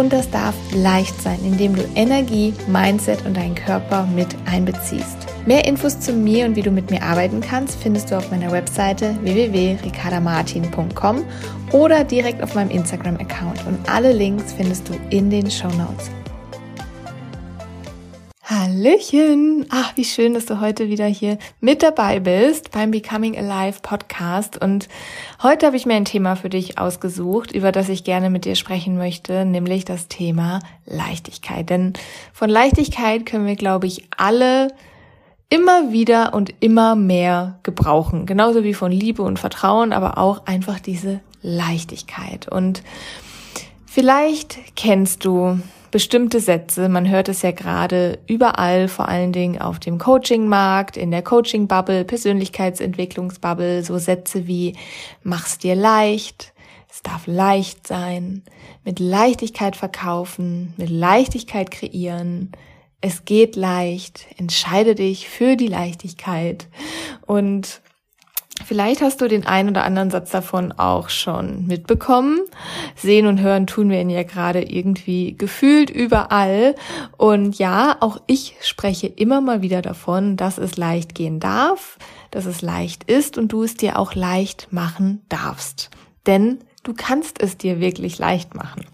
Und das darf leicht sein, indem du Energie, Mindset und deinen Körper mit einbeziehst. Mehr Infos zu mir und wie du mit mir arbeiten kannst, findest du auf meiner Webseite www.ricardamartin.com oder direkt auf meinem Instagram-Account. Und alle Links findest du in den Show Notes. Hallöchen! Ach, wie schön, dass du heute wieder hier mit dabei bist beim Becoming Alive Podcast. Und heute habe ich mir ein Thema für dich ausgesucht, über das ich gerne mit dir sprechen möchte, nämlich das Thema Leichtigkeit. Denn von Leichtigkeit können wir, glaube ich, alle immer wieder und immer mehr gebrauchen. Genauso wie von Liebe und Vertrauen, aber auch einfach diese Leichtigkeit. Und vielleicht kennst du bestimmte Sätze. Man hört es ja gerade überall, vor allen Dingen auf dem Coaching-Markt, in der Coaching-Bubble, Persönlichkeitsentwicklungsbubble, so Sätze wie mach's dir leicht, es darf leicht sein, mit Leichtigkeit verkaufen, mit Leichtigkeit kreieren, es geht leicht, entscheide dich für die Leichtigkeit und Vielleicht hast du den einen oder anderen Satz davon auch schon mitbekommen. Sehen und hören tun wir ihn ja gerade irgendwie gefühlt überall. Und ja, auch ich spreche immer mal wieder davon, dass es leicht gehen darf, dass es leicht ist und du es dir auch leicht machen darfst. Denn du kannst es dir wirklich leicht machen.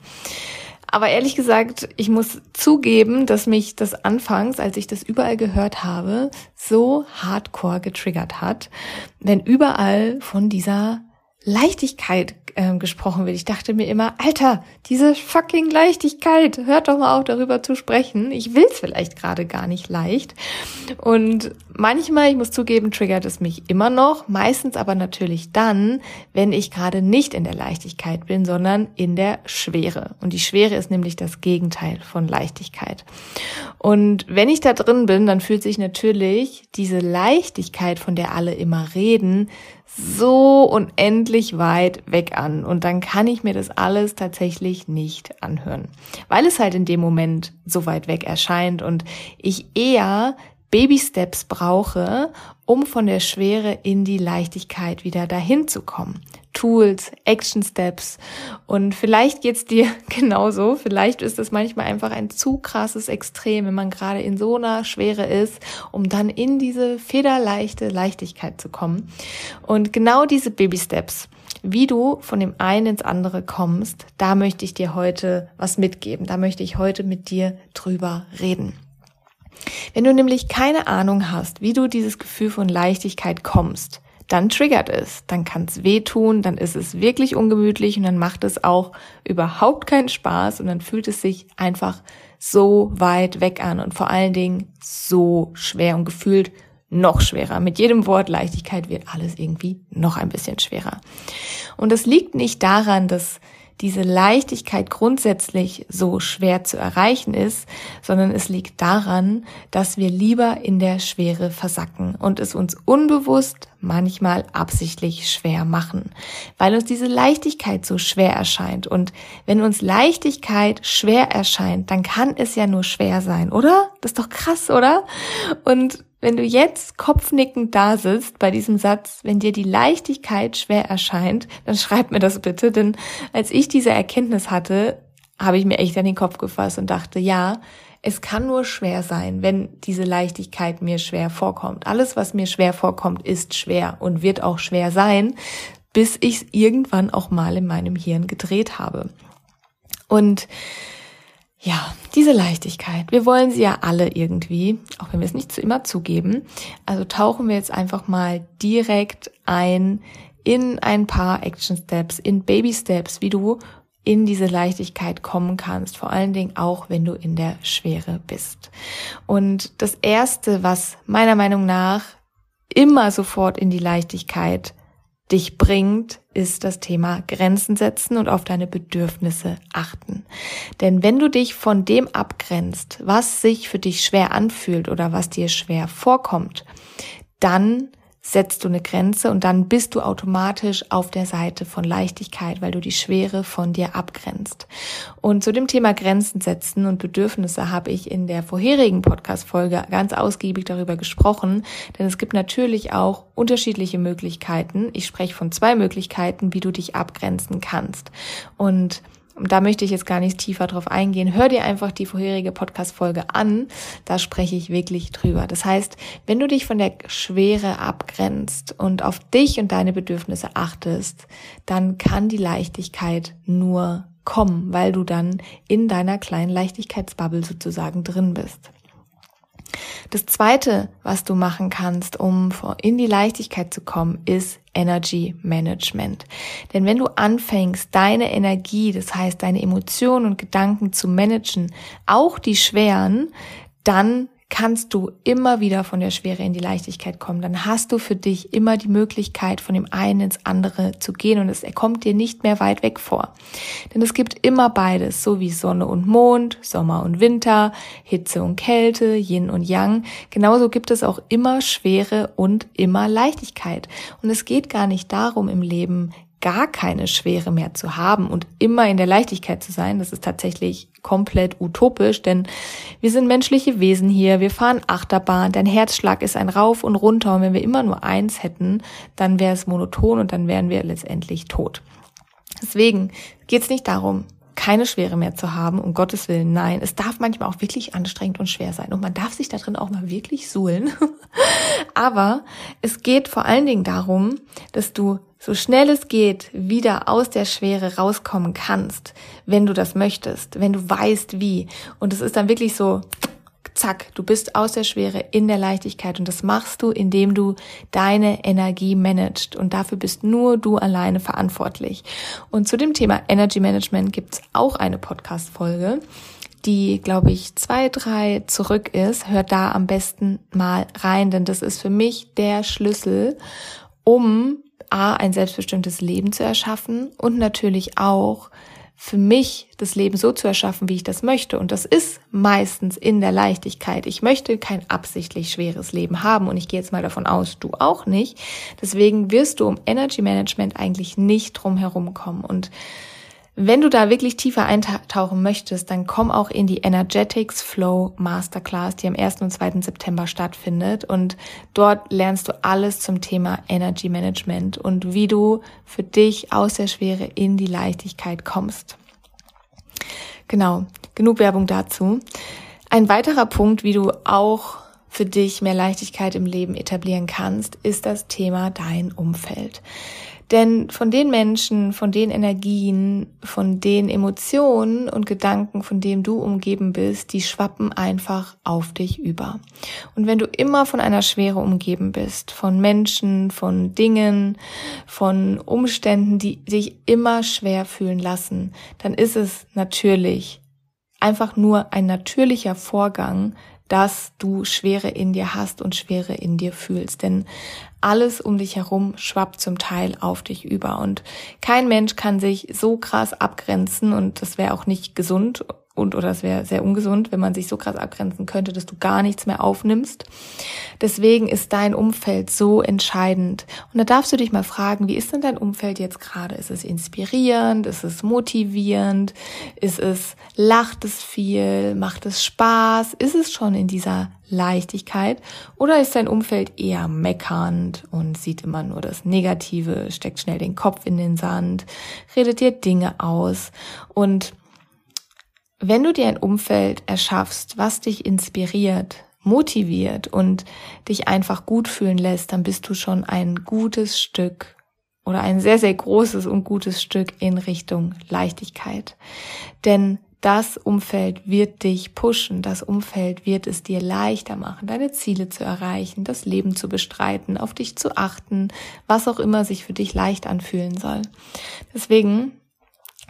Aber ehrlich gesagt, ich muss zugeben, dass mich das anfangs, als ich das überall gehört habe, so hardcore getriggert hat, wenn überall von dieser Leichtigkeit äh, gesprochen wird. Ich dachte mir immer, Alter, diese fucking Leichtigkeit, hört doch mal auf, darüber zu sprechen. Ich will es vielleicht gerade gar nicht leicht. Und manchmal, ich muss zugeben, triggert es mich immer noch, meistens aber natürlich dann, wenn ich gerade nicht in der Leichtigkeit bin, sondern in der Schwere. Und die Schwere ist nämlich das Gegenteil von Leichtigkeit. Und wenn ich da drin bin, dann fühlt sich natürlich diese Leichtigkeit, von der alle immer reden, so unendlich weit weg an und dann kann ich mir das alles tatsächlich nicht anhören, weil es halt in dem Moment so weit weg erscheint und ich eher Baby Steps brauche, um von der Schwere in die Leichtigkeit wieder dahin zu kommen. Tools, Action Steps. Und vielleicht geht's dir genauso. Vielleicht ist es manchmal einfach ein zu krasses Extrem, wenn man gerade in so einer Schwere ist, um dann in diese federleichte Leichtigkeit zu kommen. Und genau diese Baby Steps, wie du von dem einen ins andere kommst, da möchte ich dir heute was mitgeben. Da möchte ich heute mit dir drüber reden. Wenn du nämlich keine Ahnung hast, wie du dieses Gefühl von Leichtigkeit kommst, dann triggert es, dann kann es wehtun, dann ist es wirklich ungemütlich und dann macht es auch überhaupt keinen Spaß und dann fühlt es sich einfach so weit weg an und vor allen Dingen so schwer und gefühlt noch schwerer. Mit jedem Wort Leichtigkeit wird alles irgendwie noch ein bisschen schwerer. Und das liegt nicht daran, dass diese Leichtigkeit grundsätzlich so schwer zu erreichen ist, sondern es liegt daran, dass wir lieber in der Schwere versacken und es uns unbewusst manchmal absichtlich schwer machen, weil uns diese Leichtigkeit so schwer erscheint. Und wenn uns Leichtigkeit schwer erscheint, dann kann es ja nur schwer sein, oder? Das ist doch krass, oder? Und wenn du jetzt kopfnickend da sitzt bei diesem Satz, wenn dir die Leichtigkeit schwer erscheint, dann schreib mir das bitte, denn als ich diese Erkenntnis hatte, habe ich mir echt an den Kopf gefasst und dachte, ja, es kann nur schwer sein, wenn diese Leichtigkeit mir schwer vorkommt. Alles, was mir schwer vorkommt, ist schwer und wird auch schwer sein, bis ich es irgendwann auch mal in meinem Hirn gedreht habe. Und ja, diese Leichtigkeit. Wir wollen sie ja alle irgendwie, auch wenn wir es nicht immer zugeben. Also tauchen wir jetzt einfach mal direkt ein in ein paar Action Steps, in Baby Steps, wie du in diese Leichtigkeit kommen kannst, vor allen Dingen auch, wenn du in der Schwere bist. Und das erste, was meiner Meinung nach immer sofort in die Leichtigkeit dich bringt, ist das Thema Grenzen setzen und auf deine Bedürfnisse achten. Denn wenn du dich von dem abgrenzt, was sich für dich schwer anfühlt oder was dir schwer vorkommt, dann setzt du eine Grenze und dann bist du automatisch auf der Seite von Leichtigkeit, weil du die Schwere von dir abgrenzt. Und zu dem Thema Grenzen setzen und Bedürfnisse habe ich in der vorherigen Podcast-Folge ganz ausgiebig darüber gesprochen, denn es gibt natürlich auch unterschiedliche Möglichkeiten. Ich spreche von zwei Möglichkeiten, wie du dich abgrenzen kannst. Und da möchte ich jetzt gar nicht tiefer drauf eingehen. Hör dir einfach die vorherige Podcast-Folge an. Da spreche ich wirklich drüber. Das heißt, wenn du dich von der Schwere abgrenzt und auf dich und deine Bedürfnisse achtest, dann kann die Leichtigkeit nur kommen, weil du dann in deiner kleinen Leichtigkeitsbubble sozusagen drin bist. Das zweite, was du machen kannst, um in die Leichtigkeit zu kommen, ist Energy Management. Denn wenn du anfängst, deine Energie, das heißt deine Emotionen und Gedanken zu managen, auch die schweren, dann kannst du immer wieder von der Schwere in die Leichtigkeit kommen. Dann hast du für dich immer die Möglichkeit, von dem einen ins andere zu gehen und es kommt dir nicht mehr weit weg vor. Denn es gibt immer beides, so wie Sonne und Mond, Sommer und Winter, Hitze und Kälte, Yin und Yang. Genauso gibt es auch immer Schwere und immer Leichtigkeit. Und es geht gar nicht darum, im Leben gar keine Schwere mehr zu haben und immer in der Leichtigkeit zu sein, das ist tatsächlich komplett utopisch, denn wir sind menschliche Wesen hier, wir fahren Achterbahn, dein Herzschlag ist ein Rauf und runter und wenn wir immer nur eins hätten, dann wäre es monoton und dann wären wir letztendlich tot. Deswegen geht es nicht darum, keine Schwere mehr zu haben, um Gottes Willen, nein. Es darf manchmal auch wirklich anstrengend und schwer sein und man darf sich da drin auch mal wirklich suhlen. Aber es geht vor allen Dingen darum, dass du so schnell es geht wieder aus der Schwere rauskommen kannst, wenn du das möchtest, wenn du weißt wie. Und es ist dann wirklich so, zack, du bist aus der Schwere in der Leichtigkeit und das machst du, indem du deine Energie managst und dafür bist nur du alleine verantwortlich. Und zu dem Thema Energy Management gibt's auch eine Podcast-Folge die, glaube ich, zwei, drei zurück ist, hört da am besten mal rein, denn das ist für mich der Schlüssel, um A, ein selbstbestimmtes Leben zu erschaffen und natürlich auch für mich das Leben so zu erschaffen, wie ich das möchte. Und das ist meistens in der Leichtigkeit. Ich möchte kein absichtlich schweres Leben haben und ich gehe jetzt mal davon aus, du auch nicht. Deswegen wirst du um Energy Management eigentlich nicht drum herum kommen. Und wenn du da wirklich tiefer eintauchen möchtest, dann komm auch in die Energetics Flow Masterclass, die am 1. und 2. September stattfindet. Und dort lernst du alles zum Thema Energy Management und wie du für dich aus der Schwere in die Leichtigkeit kommst. Genau, genug Werbung dazu. Ein weiterer Punkt, wie du auch für dich mehr Leichtigkeit im Leben etablieren kannst, ist das Thema dein Umfeld. Denn von den Menschen, von den Energien, von den Emotionen und Gedanken, von denen du umgeben bist, die schwappen einfach auf dich über. Und wenn du immer von einer Schwere umgeben bist, von Menschen, von Dingen, von Umständen, die dich immer schwer fühlen lassen, dann ist es natürlich einfach nur ein natürlicher Vorgang, dass du Schwere in dir hast und Schwere in dir fühlst. Denn alles um dich herum schwappt zum Teil auf dich über. Und kein Mensch kann sich so krass abgrenzen und das wäre auch nicht gesund und oder es wäre sehr ungesund, wenn man sich so krass abgrenzen könnte, dass du gar nichts mehr aufnimmst. Deswegen ist dein Umfeld so entscheidend. Und da darfst du dich mal fragen, wie ist denn dein Umfeld jetzt gerade? Ist es inspirierend? Ist es motivierend? Ist es, lacht es viel? Macht es Spaß? Ist es schon in dieser Leichtigkeit? Oder ist dein Umfeld eher meckernd und sieht immer nur das Negative, steckt schnell den Kopf in den Sand, redet dir Dinge aus und wenn du dir ein Umfeld erschaffst, was dich inspiriert, motiviert und dich einfach gut fühlen lässt, dann bist du schon ein gutes Stück oder ein sehr, sehr großes und gutes Stück in Richtung Leichtigkeit. Denn das Umfeld wird dich pushen, das Umfeld wird es dir leichter machen, deine Ziele zu erreichen, das Leben zu bestreiten, auf dich zu achten, was auch immer sich für dich leicht anfühlen soll. Deswegen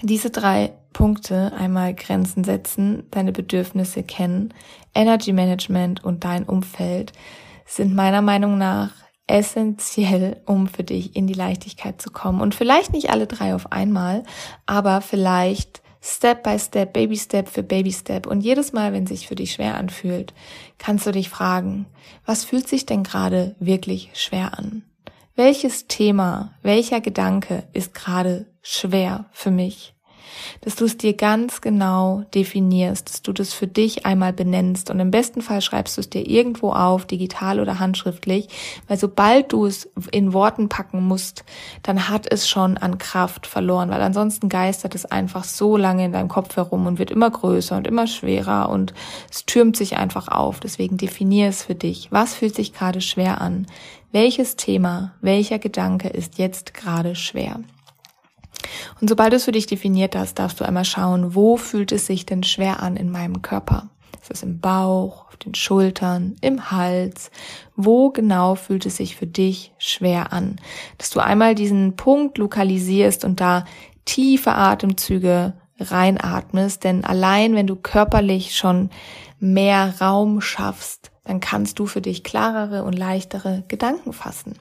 diese drei Punkte, einmal Grenzen setzen, deine Bedürfnisse kennen, Energy Management und dein Umfeld, sind meiner Meinung nach essentiell, um für dich in die Leichtigkeit zu kommen. Und vielleicht nicht alle drei auf einmal, aber vielleicht Step by Step, Baby Step für Baby Step. Und jedes Mal, wenn sich für dich schwer anfühlt, kannst du dich fragen, was fühlt sich denn gerade wirklich schwer an? Welches Thema, welcher Gedanke ist gerade schwer für mich? Dass du es dir ganz genau definierst, dass du das für dich einmal benennst und im besten Fall schreibst du es dir irgendwo auf, digital oder handschriftlich, weil sobald du es in Worten packen musst, dann hat es schon an Kraft verloren, weil ansonsten geistert es einfach so lange in deinem Kopf herum und wird immer größer und immer schwerer und es türmt sich einfach auf. Deswegen definier es für dich. Was fühlt sich gerade schwer an? Welches Thema, welcher Gedanke ist jetzt gerade schwer? Und sobald du es für dich definiert hast, darfst du einmal schauen, wo fühlt es sich denn schwer an in meinem Körper? Ist es im Bauch, auf den Schultern, im Hals? Wo genau fühlt es sich für dich schwer an? Dass du einmal diesen Punkt lokalisierst und da tiefe Atemzüge reinatmest, denn allein wenn du körperlich schon mehr Raum schaffst, dann kannst du für dich klarere und leichtere Gedanken fassen.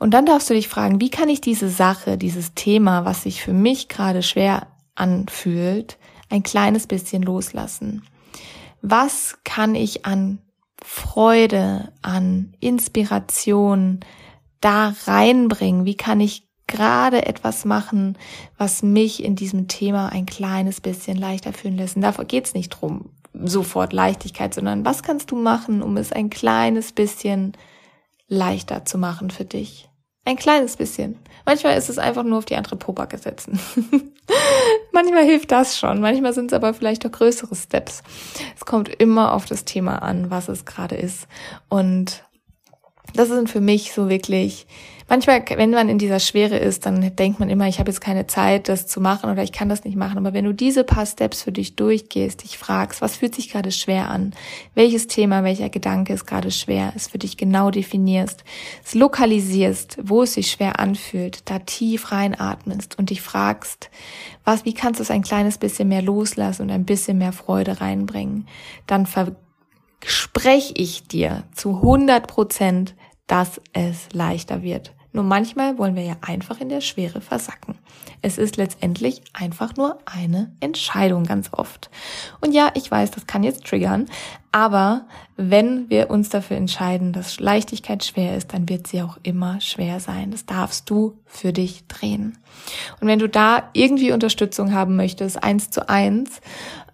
Und dann darfst du dich fragen, wie kann ich diese Sache, dieses Thema, was sich für mich gerade schwer anfühlt, ein kleines bisschen loslassen? Was kann ich an Freude, an Inspiration da reinbringen? Wie kann ich gerade etwas machen, was mich in diesem Thema ein kleines bisschen leichter fühlen lässt? Und davor geht's nicht drum, sofort Leichtigkeit, sondern was kannst du machen, um es ein kleines bisschen leichter zu machen für dich? Ein kleines bisschen. Manchmal ist es einfach nur auf die andere Pobacke setzen. Manchmal hilft das schon. Manchmal sind es aber vielleicht auch größere Steps. Es kommt immer auf das Thema an, was es gerade ist. Und das sind für mich so wirklich manchmal, wenn man in dieser Schwere ist, dann denkt man immer, ich habe jetzt keine Zeit, das zu machen oder ich kann das nicht machen. Aber wenn du diese paar Steps für dich durchgehst, dich fragst, was fühlt sich gerade schwer an? Welches Thema, welcher Gedanke ist gerade schwer? Es für dich genau definierst, es lokalisierst, wo es sich schwer anfühlt, da tief reinatmest und dich fragst, was, wie kannst du es ein kleines bisschen mehr loslassen und ein bisschen mehr Freude reinbringen? Dann verspreche ich dir zu 100 Prozent, dass es leichter wird. Nur manchmal wollen wir ja einfach in der Schwere versacken. Es ist letztendlich einfach nur eine Entscheidung ganz oft. Und ja, ich weiß, das kann jetzt triggern, aber wenn wir uns dafür entscheiden, dass Leichtigkeit schwer ist, dann wird sie auch immer schwer sein. Das darfst du für dich drehen. Und wenn du da irgendwie Unterstützung haben möchtest, eins zu eins,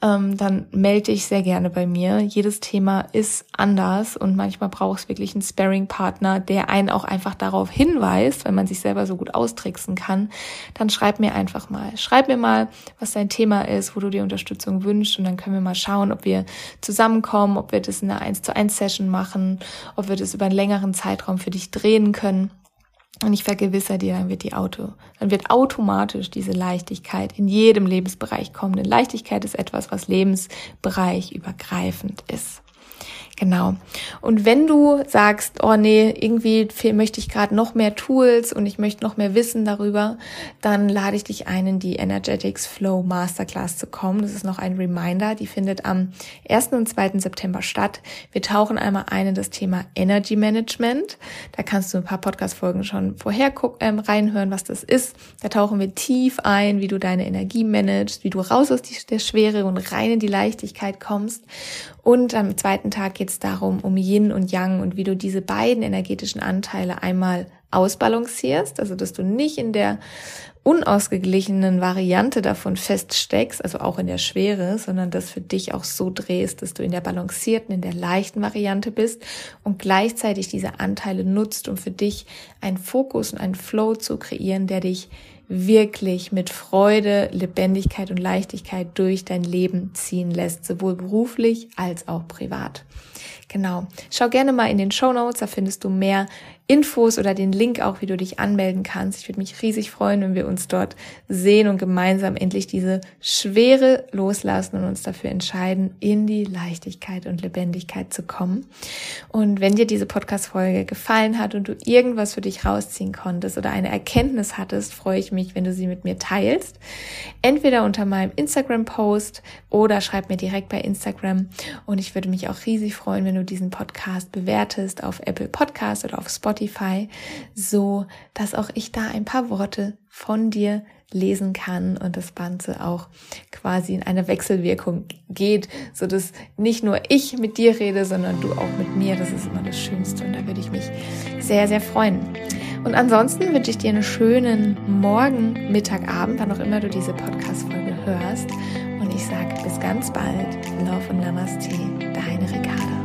ähm, dann melde dich sehr gerne bei mir. Jedes Thema ist anders und manchmal braucht es wirklich einen Sparring-Partner, der einen auch einfach darauf hinweist, weil man sich selber so gut austricksen kann. Dann schreib mir einfach mal. Schreib mir mal, was dein Thema ist, wo du dir Unterstützung wünschst und dann können wir mal schauen, ob wir zusammenkommen, ob wir das in einer 1 zu 1 Session machen, ob wir das über einen längeren Zeitraum für dich drehen können. Und ich vergewissere dir, dann wird die Auto, dann wird automatisch diese Leichtigkeit in jedem Lebensbereich kommen. Denn Leichtigkeit ist etwas, was lebensbereich übergreifend ist. Genau. Und wenn du sagst, oh nee, irgendwie möchte ich gerade noch mehr Tools und ich möchte noch mehr Wissen darüber, dann lade ich dich ein, in die Energetics Flow Masterclass zu kommen. Das ist noch ein Reminder. Die findet am 1. und 2. September statt. Wir tauchen einmal ein in das Thema Energy Management. Da kannst du ein paar Podcast-Folgen schon vorher ähm, reinhören, was das ist. Da tauchen wir tief ein, wie du deine Energie managst, wie du raus aus der Schwere und rein in die Leichtigkeit kommst. Und am zweiten Tag geht es darum, um Yin und Yang und wie du diese beiden energetischen Anteile einmal ausbalancierst, also dass du nicht in der unausgeglichenen Variante davon feststeckst, also auch in der Schwere, sondern das für dich auch so drehst, dass du in der balancierten, in der leichten Variante bist und gleichzeitig diese Anteile nutzt, um für dich einen Fokus und einen Flow zu kreieren, der dich wirklich mit Freude, Lebendigkeit und Leichtigkeit durch dein Leben ziehen lässt, sowohl beruflich als auch privat. Genau. Schau gerne mal in den Show Notes, da findest du mehr Infos oder den Link auch, wie du dich anmelden kannst. Ich würde mich riesig freuen, wenn wir uns dort sehen und gemeinsam endlich diese Schwere loslassen und uns dafür entscheiden, in die Leichtigkeit und Lebendigkeit zu kommen. Und wenn dir diese Podcast-Folge gefallen hat und du irgendwas für dich rausziehen konntest oder eine Erkenntnis hattest, freue ich mich, wenn du sie mit mir teilst. Entweder unter meinem Instagram-Post oder schreib mir direkt bei Instagram. Und ich würde mich auch riesig freuen, wenn du diesen Podcast bewertest auf Apple Podcast oder auf Spotify Spotify, so dass auch ich da ein paar Worte von dir lesen kann und das Ganze auch quasi in eine Wechselwirkung geht, so dass nicht nur ich mit dir rede, sondern du auch mit mir. Das ist immer das Schönste und da würde ich mich sehr, sehr freuen. Und ansonsten wünsche ich dir einen schönen Morgen, Mittag, Abend, wann auch immer du diese Podcast-Folge hörst. Und ich sage bis ganz bald. Love und Namaste, deine Ricarda.